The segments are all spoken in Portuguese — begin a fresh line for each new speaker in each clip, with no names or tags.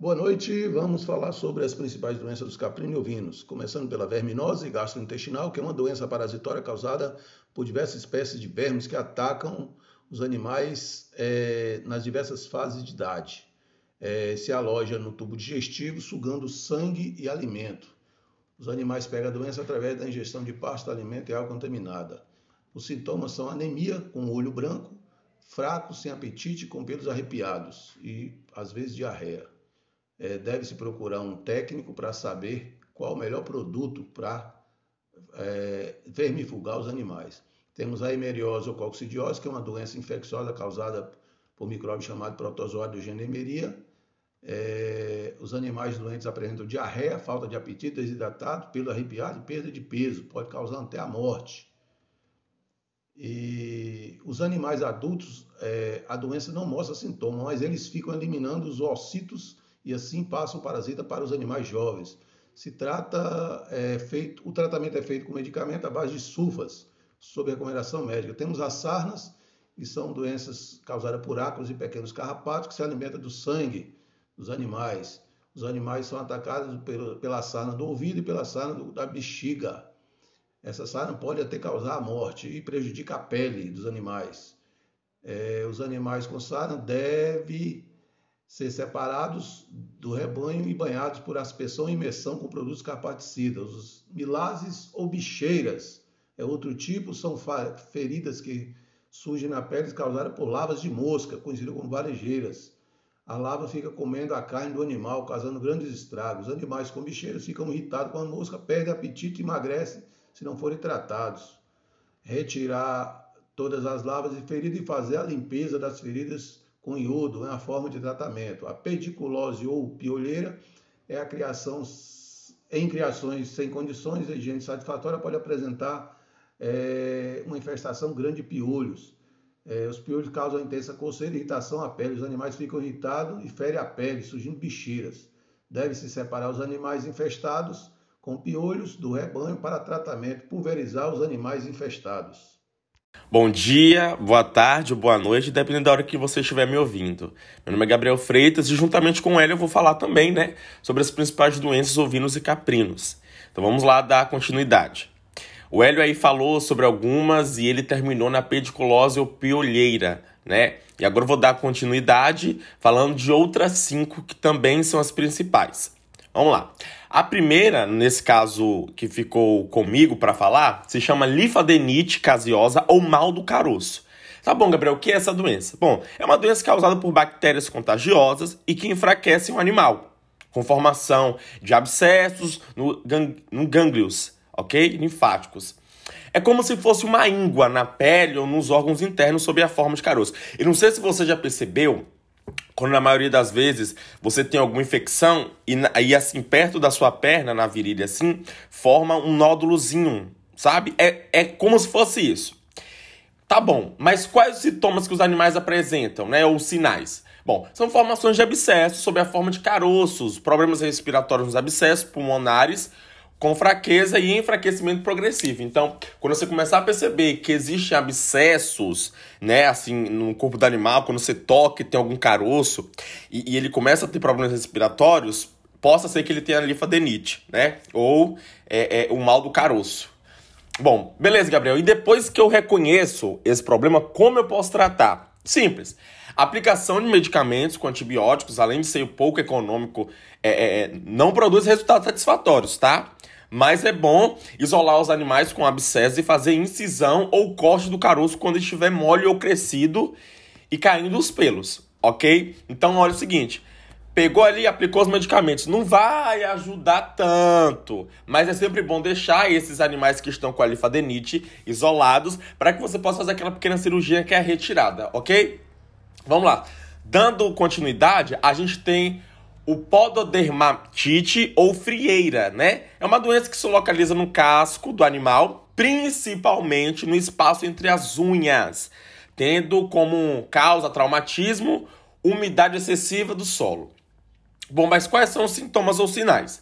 Boa noite, vamos falar sobre as principais doenças dos caprinos e ovinos, começando pela verminose gastrointestinal, que é uma doença parasitória causada por diversas espécies de vermes que atacam os animais é, nas diversas fases de idade. É, se aloja no tubo digestivo, sugando sangue e alimento. Os animais pegam a doença através da ingestão de pasta, alimento e água contaminada. Os sintomas são anemia, com olho branco, fraco, sem apetite, com pelos arrepiados e, às vezes, diarreia é, deve-se procurar um técnico para saber qual o melhor produto para é, vermifugar os animais. Temos a hemeriose ou coccidiose, que é uma doença infecciosa causada por micróbio chamado protozoário gênero Emeria. É, os animais doentes apresentam diarreia, falta de apetite, desidratado, pelo arrepiado e perda de peso, pode causar até a morte. E os animais adultos, é, a doença não mostra sintoma, mas eles ficam eliminando os ossitos e assim passa o parasita para os animais jovens. Se trata, é, feito, o tratamento é feito com medicamento à base de sulfas, sob recomendação médica. Temos as sarnas, que são doenças causadas por ácaros e pequenos carrapatos que se alimentam do sangue dos animais. Os animais são atacados pela sarna do ouvido e pela sarna da bexiga. Essa sarna pode até causar a morte e prejudica a pele dos animais. É, os animais com sarna devem ser separados do rebanho e banhados por aspersão e imersão com produtos carpaticidas. Os milazes ou bicheiras é outro tipo, são feridas que surgem na pele causadas por lavas de mosca, conhecidas como varejeiras. A lava fica comendo a carne do animal, causando grandes estragos. Os animais com bicheiras ficam irritados com a mosca, perdem apetite e emagrecem se não forem tratados. Retirar todas as lavas e feridas e fazer a limpeza das feridas com iodo é uma forma de tratamento. A pediculose ou piolheira é a criação em criações sem condições, a higiene satisfatória pode apresentar é, uma infestação grande de piolhos. É, os piolhos causam intensa coceira e irritação à pele. Os animais ficam irritados e ferem a pele, surgindo bicheiras. Deve-se separar os animais infestados com piolhos do rebanho para tratamento, pulverizar os animais infestados.
Bom dia, boa tarde, boa noite, dependendo da hora que você estiver me ouvindo. Meu nome é Gabriel Freitas e juntamente com ele eu vou falar também, né, sobre as principais doenças ovinos e caprinos. Então vamos lá dar continuidade. O Hélio aí falou sobre algumas e ele terminou na pediculose ou piolheira, né? E agora eu vou dar continuidade falando de outras cinco que também são as principais. Vamos lá. A primeira, nesse caso que ficou comigo para falar, se chama linfadenite caseosa ou mal do caroço. Tá bom, Gabriel, o que é essa doença? Bom, é uma doença causada por bactérias contagiosas e que enfraquecem o animal, com formação de abscessos no, gang no gânglios, ok? Linfáticos. É como se fosse uma íngua na pele ou nos órgãos internos sob a forma de caroço. E não sei se você já percebeu, quando na maioria das vezes você tem alguma infecção e, aí assim perto da sua perna, na virilha assim, forma um nódulozinho, sabe? É, é como se fosse isso. Tá bom, mas quais os sintomas que os animais apresentam, né? Ou sinais? Bom, são formações de abscessos sob a forma de caroços, problemas respiratórios nos abscessos pulmonares, com fraqueza e enfraquecimento progressivo. Então, quando você começar a perceber que existem abscessos, né, assim, no corpo do animal, quando você toca e tem algum caroço e, e ele começa a ter problemas respiratórios, possa ser que ele tenha linfadenite, né, ou é, é, o mal do caroço. Bom, beleza, Gabriel. E depois que eu reconheço esse problema, como eu posso tratar? Simples. Aplicação de medicamentos com antibióticos, além de ser pouco econômico, é, é, é não produz resultados satisfatórios, tá? Mas é bom isolar os animais com abscesso e fazer incisão ou corte do caroço quando estiver mole ou crescido e caindo os pelos, ok? Então olha o seguinte. Pegou ali, aplicou os medicamentos. Não vai ajudar tanto, mas é sempre bom deixar esses animais que estão com a linfadenite isolados para que você possa fazer aquela pequena cirurgia que é a retirada, ok? Vamos lá. Dando continuidade, a gente tem o pododermatite ou frieira, né? É uma doença que se localiza no casco do animal, principalmente no espaço entre as unhas, tendo como causa traumatismo, umidade excessiva do solo. Bom, mas quais são os sintomas ou sinais?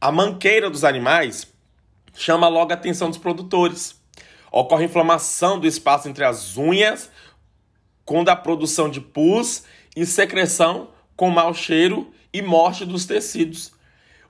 A manqueira dos animais chama logo a atenção dos produtores. Ocorre inflamação do espaço entre as unhas, com a produção de pus e secreção com mau cheiro e morte dos tecidos.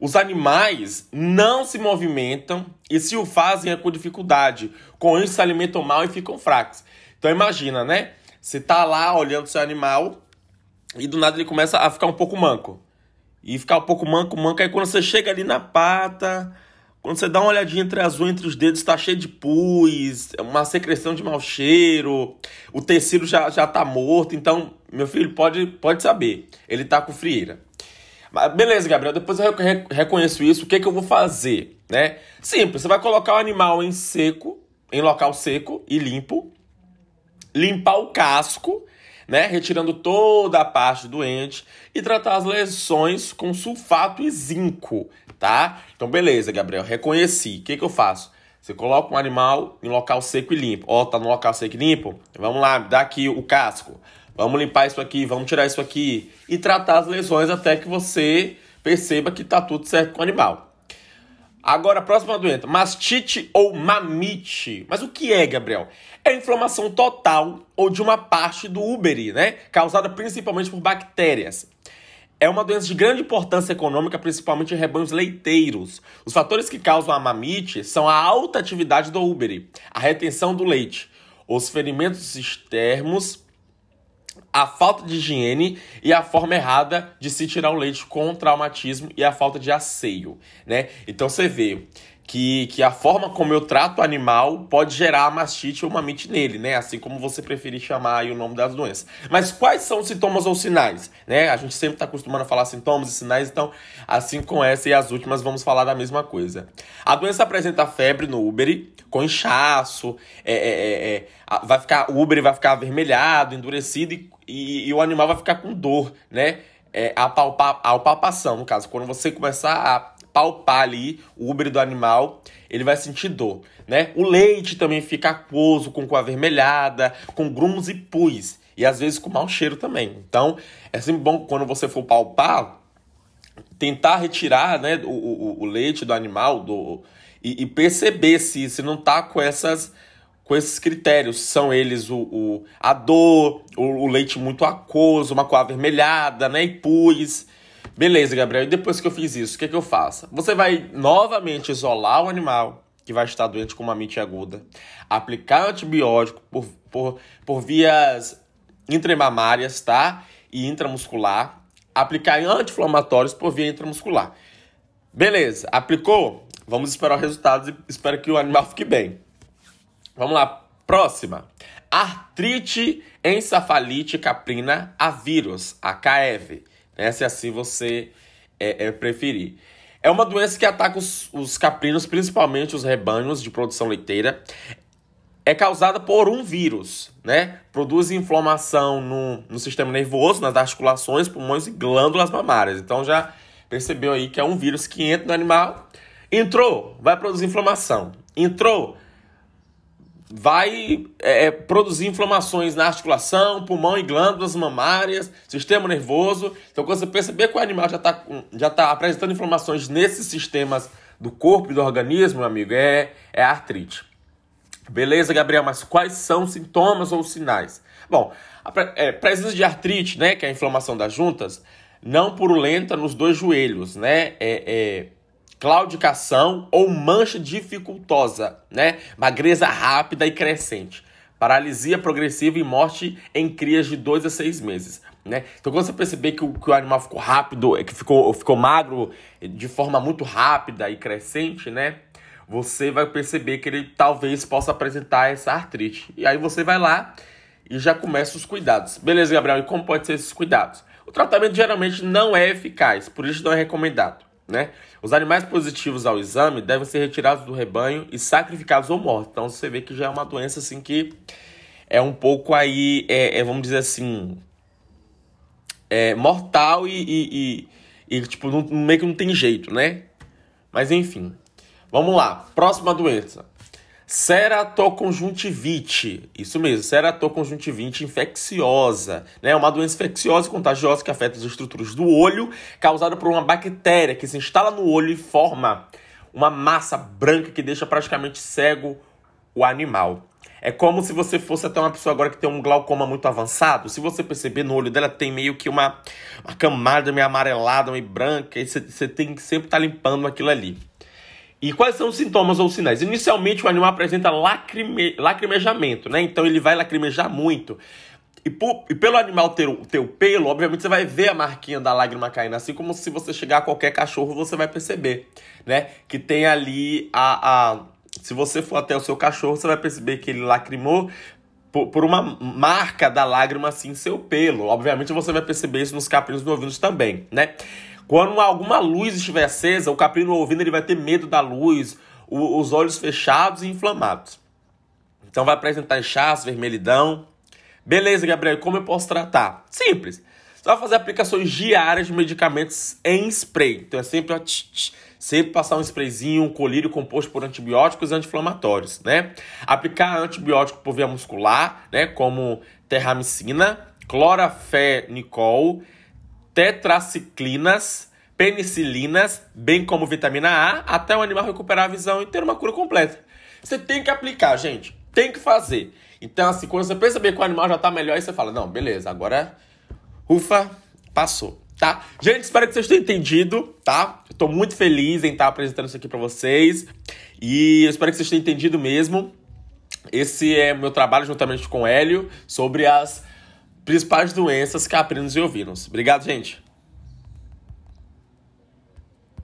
Os animais não se movimentam e se o fazem é com dificuldade. Com isso se alimentam mal e ficam fracos. Então imagina, né? Você tá lá olhando seu animal e do nada ele começa a ficar um pouco manco. E ficar um pouco manco, manco. Aí quando você chega ali na pata, quando você dá uma olhadinha entre as unhas, entre os dedos, está cheio de pus, uma secreção de mau cheiro, o tecido já, já tá morto. Então, meu filho, pode, pode saber, ele tá com frieira. Mas beleza, Gabriel, depois eu reconheço isso, o que, é que eu vou fazer? Né? Simples, você vai colocar o animal em seco, em local seco e limpo, limpar o casco, né, retirando toda a parte doente e tratar as lesões com sulfato e zinco, tá? Então, beleza, Gabriel, reconheci. O que, que eu faço? Você coloca um animal em local seco e limpo. Ó, oh, tá no local seco e limpo? Vamos lá, dá aqui o casco. Vamos limpar isso aqui, vamos tirar isso aqui e tratar as lesões até que você perceba que tá tudo certo com o animal. Agora, a próxima doença, mastite ou mamite. Mas o que é, Gabriel? É inflamação total ou de uma parte do úbere, né? Causada principalmente por bactérias. É uma doença de grande importância econômica, principalmente em rebanhos leiteiros. Os fatores que causam a mamite são a alta atividade do úbere, a retenção do leite, os ferimentos externos a falta de higiene e a forma errada de se tirar o leite com traumatismo e a falta de asseio, né? Então você vê que, que a forma como eu trato o animal pode gerar mastite ou mamite nele, né? Assim como você preferir chamar o nome das doenças. Mas quais são os sintomas ou sinais, né? A gente sempre está acostumado a falar sintomas e sinais, então assim com essa e as últimas vamos falar da mesma coisa. A doença apresenta febre no úbere, com inchaço, é, é, é, é vai ficar, o úbere vai ficar avermelhado, endurecido e, e, e, o animal vai ficar com dor, né? É, a, palpa, a palpação, no caso, quando você começar a palpar ali o úbere do animal, ele vai sentir dor, né? O leite também fica aquoso, com cor avermelhada, com grumos e pus, e às vezes com mau cheiro também. Então, é sempre bom quando você for palpar, tentar retirar né, o, o, o leite do animal do, e, e, perceber se, se não tá com essas com esses critérios. São eles o, o a dor, o, o, leite muito aquoso, uma cor avermelhada, né? E pus. Beleza, Gabriel. E depois que eu fiz isso, o que, é que eu faço? Você vai novamente isolar o animal que vai estar doente com uma mite aguda, aplicar antibiótico por, por, por vias intramamárias, tá? E intramuscular, aplicar anti-inflamatórios por via intramuscular. Beleza, aplicou? Vamos esperar os resultados e espero que o animal fique bem. Vamos lá, próxima. Artrite encefalite caprina a vírus, AKEV, né? se assim você é, é, preferir. É uma doença que ataca os, os caprinos, principalmente os rebanhos de produção leiteira. É causada por um vírus, né? Produz inflamação no, no sistema nervoso, nas articulações, pulmões e glândulas mamárias. Então já percebeu aí que é um vírus que entra no animal. Entrou, vai produzir inflamação. Entrou, vai é, é, produzir inflamações na articulação, pulmão e glândulas mamárias, sistema nervoso. Então, quando você perceber que o animal já está já tá apresentando inflamações nesses sistemas do corpo e do organismo, meu amigo, é, é artrite. Beleza, Gabriel, mas quais são os sintomas ou sinais? Bom, a é, presença de artrite, né, que é a inflamação das juntas, não purulenta nos dois joelhos, né, é, é claudicação ou mancha dificultosa, né? Magreza rápida e crescente. Paralisia progressiva e morte em crias de 2 a 6 meses. Né? Então, quando você perceber que o, que o animal ficou rápido, que ficou, ficou magro de forma muito rápida e crescente, né? Você vai perceber que ele talvez possa apresentar essa artrite. E aí você vai lá e já começa os cuidados. Beleza, Gabriel? E como pode ser esses cuidados? O tratamento geralmente não é eficaz, por isso não é recomendado. Né? Os animais positivos ao exame devem ser retirados do rebanho e sacrificados ou mortos. Então você vê que já é uma doença assim que é um pouco aí, é, é vamos dizer assim, é mortal e, e, e, e tipo, não, meio que não tem jeito, né? Mas enfim, vamos lá. Próxima doença. Ceratoconjuntivite, isso mesmo, ceratoconjuntivite infecciosa, né? Uma doença infecciosa e contagiosa que afeta as estruturas do olho, causada por uma bactéria que se instala no olho e forma uma massa branca que deixa praticamente cego o animal. É como se você fosse até uma pessoa agora que tem um glaucoma muito avançado. Se você perceber, no olho dela tem meio que uma, uma camada meio amarelada, meio branca, e você, você tem que sempre estar tá limpando aquilo ali. E quais são os sintomas ou sinais? Inicialmente, o animal apresenta lacrime, lacrimejamento, né? Então, ele vai lacrimejar muito. E, por, e, pelo animal ter o, ter o pelo, obviamente você vai ver a marquinha da lágrima caindo, assim como se você chegar a qualquer cachorro, você vai perceber, né? Que tem ali a, a. Se você for até o seu cachorro, você vai perceber que ele lacrimou por, por uma marca da lágrima assim em seu pelo. Obviamente você vai perceber isso nos caprinos ouvido também, né? Quando alguma luz estiver acesa, o caprino ouvindo ele vai ter medo da luz, o, os olhos fechados e inflamados. Então vai apresentar inchaço, vermelhidão, Beleza, Gabriel, como eu posso tratar? Simples. Você vai fazer aplicações diárias de medicamentos em spray. Então é sempre, ó, tch, tch, sempre passar um sprayzinho, um colírio composto por antibióticos e anti-inflamatórios, né? Aplicar antibiótico por via muscular, né? Como terramicina, clorafenicol, tetraciclinas, penicilinas, bem como vitamina A, até o animal recuperar a visão e ter uma cura completa. Você tem que aplicar, gente. Tem que fazer. Então, assim, quando você perceber que o animal já tá melhor, aí você fala, não, beleza, agora, ufa, passou, tá? Gente, espero que vocês tenham entendido, tá? Tô muito feliz em estar apresentando isso aqui para vocês. E eu espero que vocês tenham entendido mesmo. Esse é o meu trabalho juntamente com o Hélio sobre as principais doenças caprinos e ovinos. Obrigado, gente!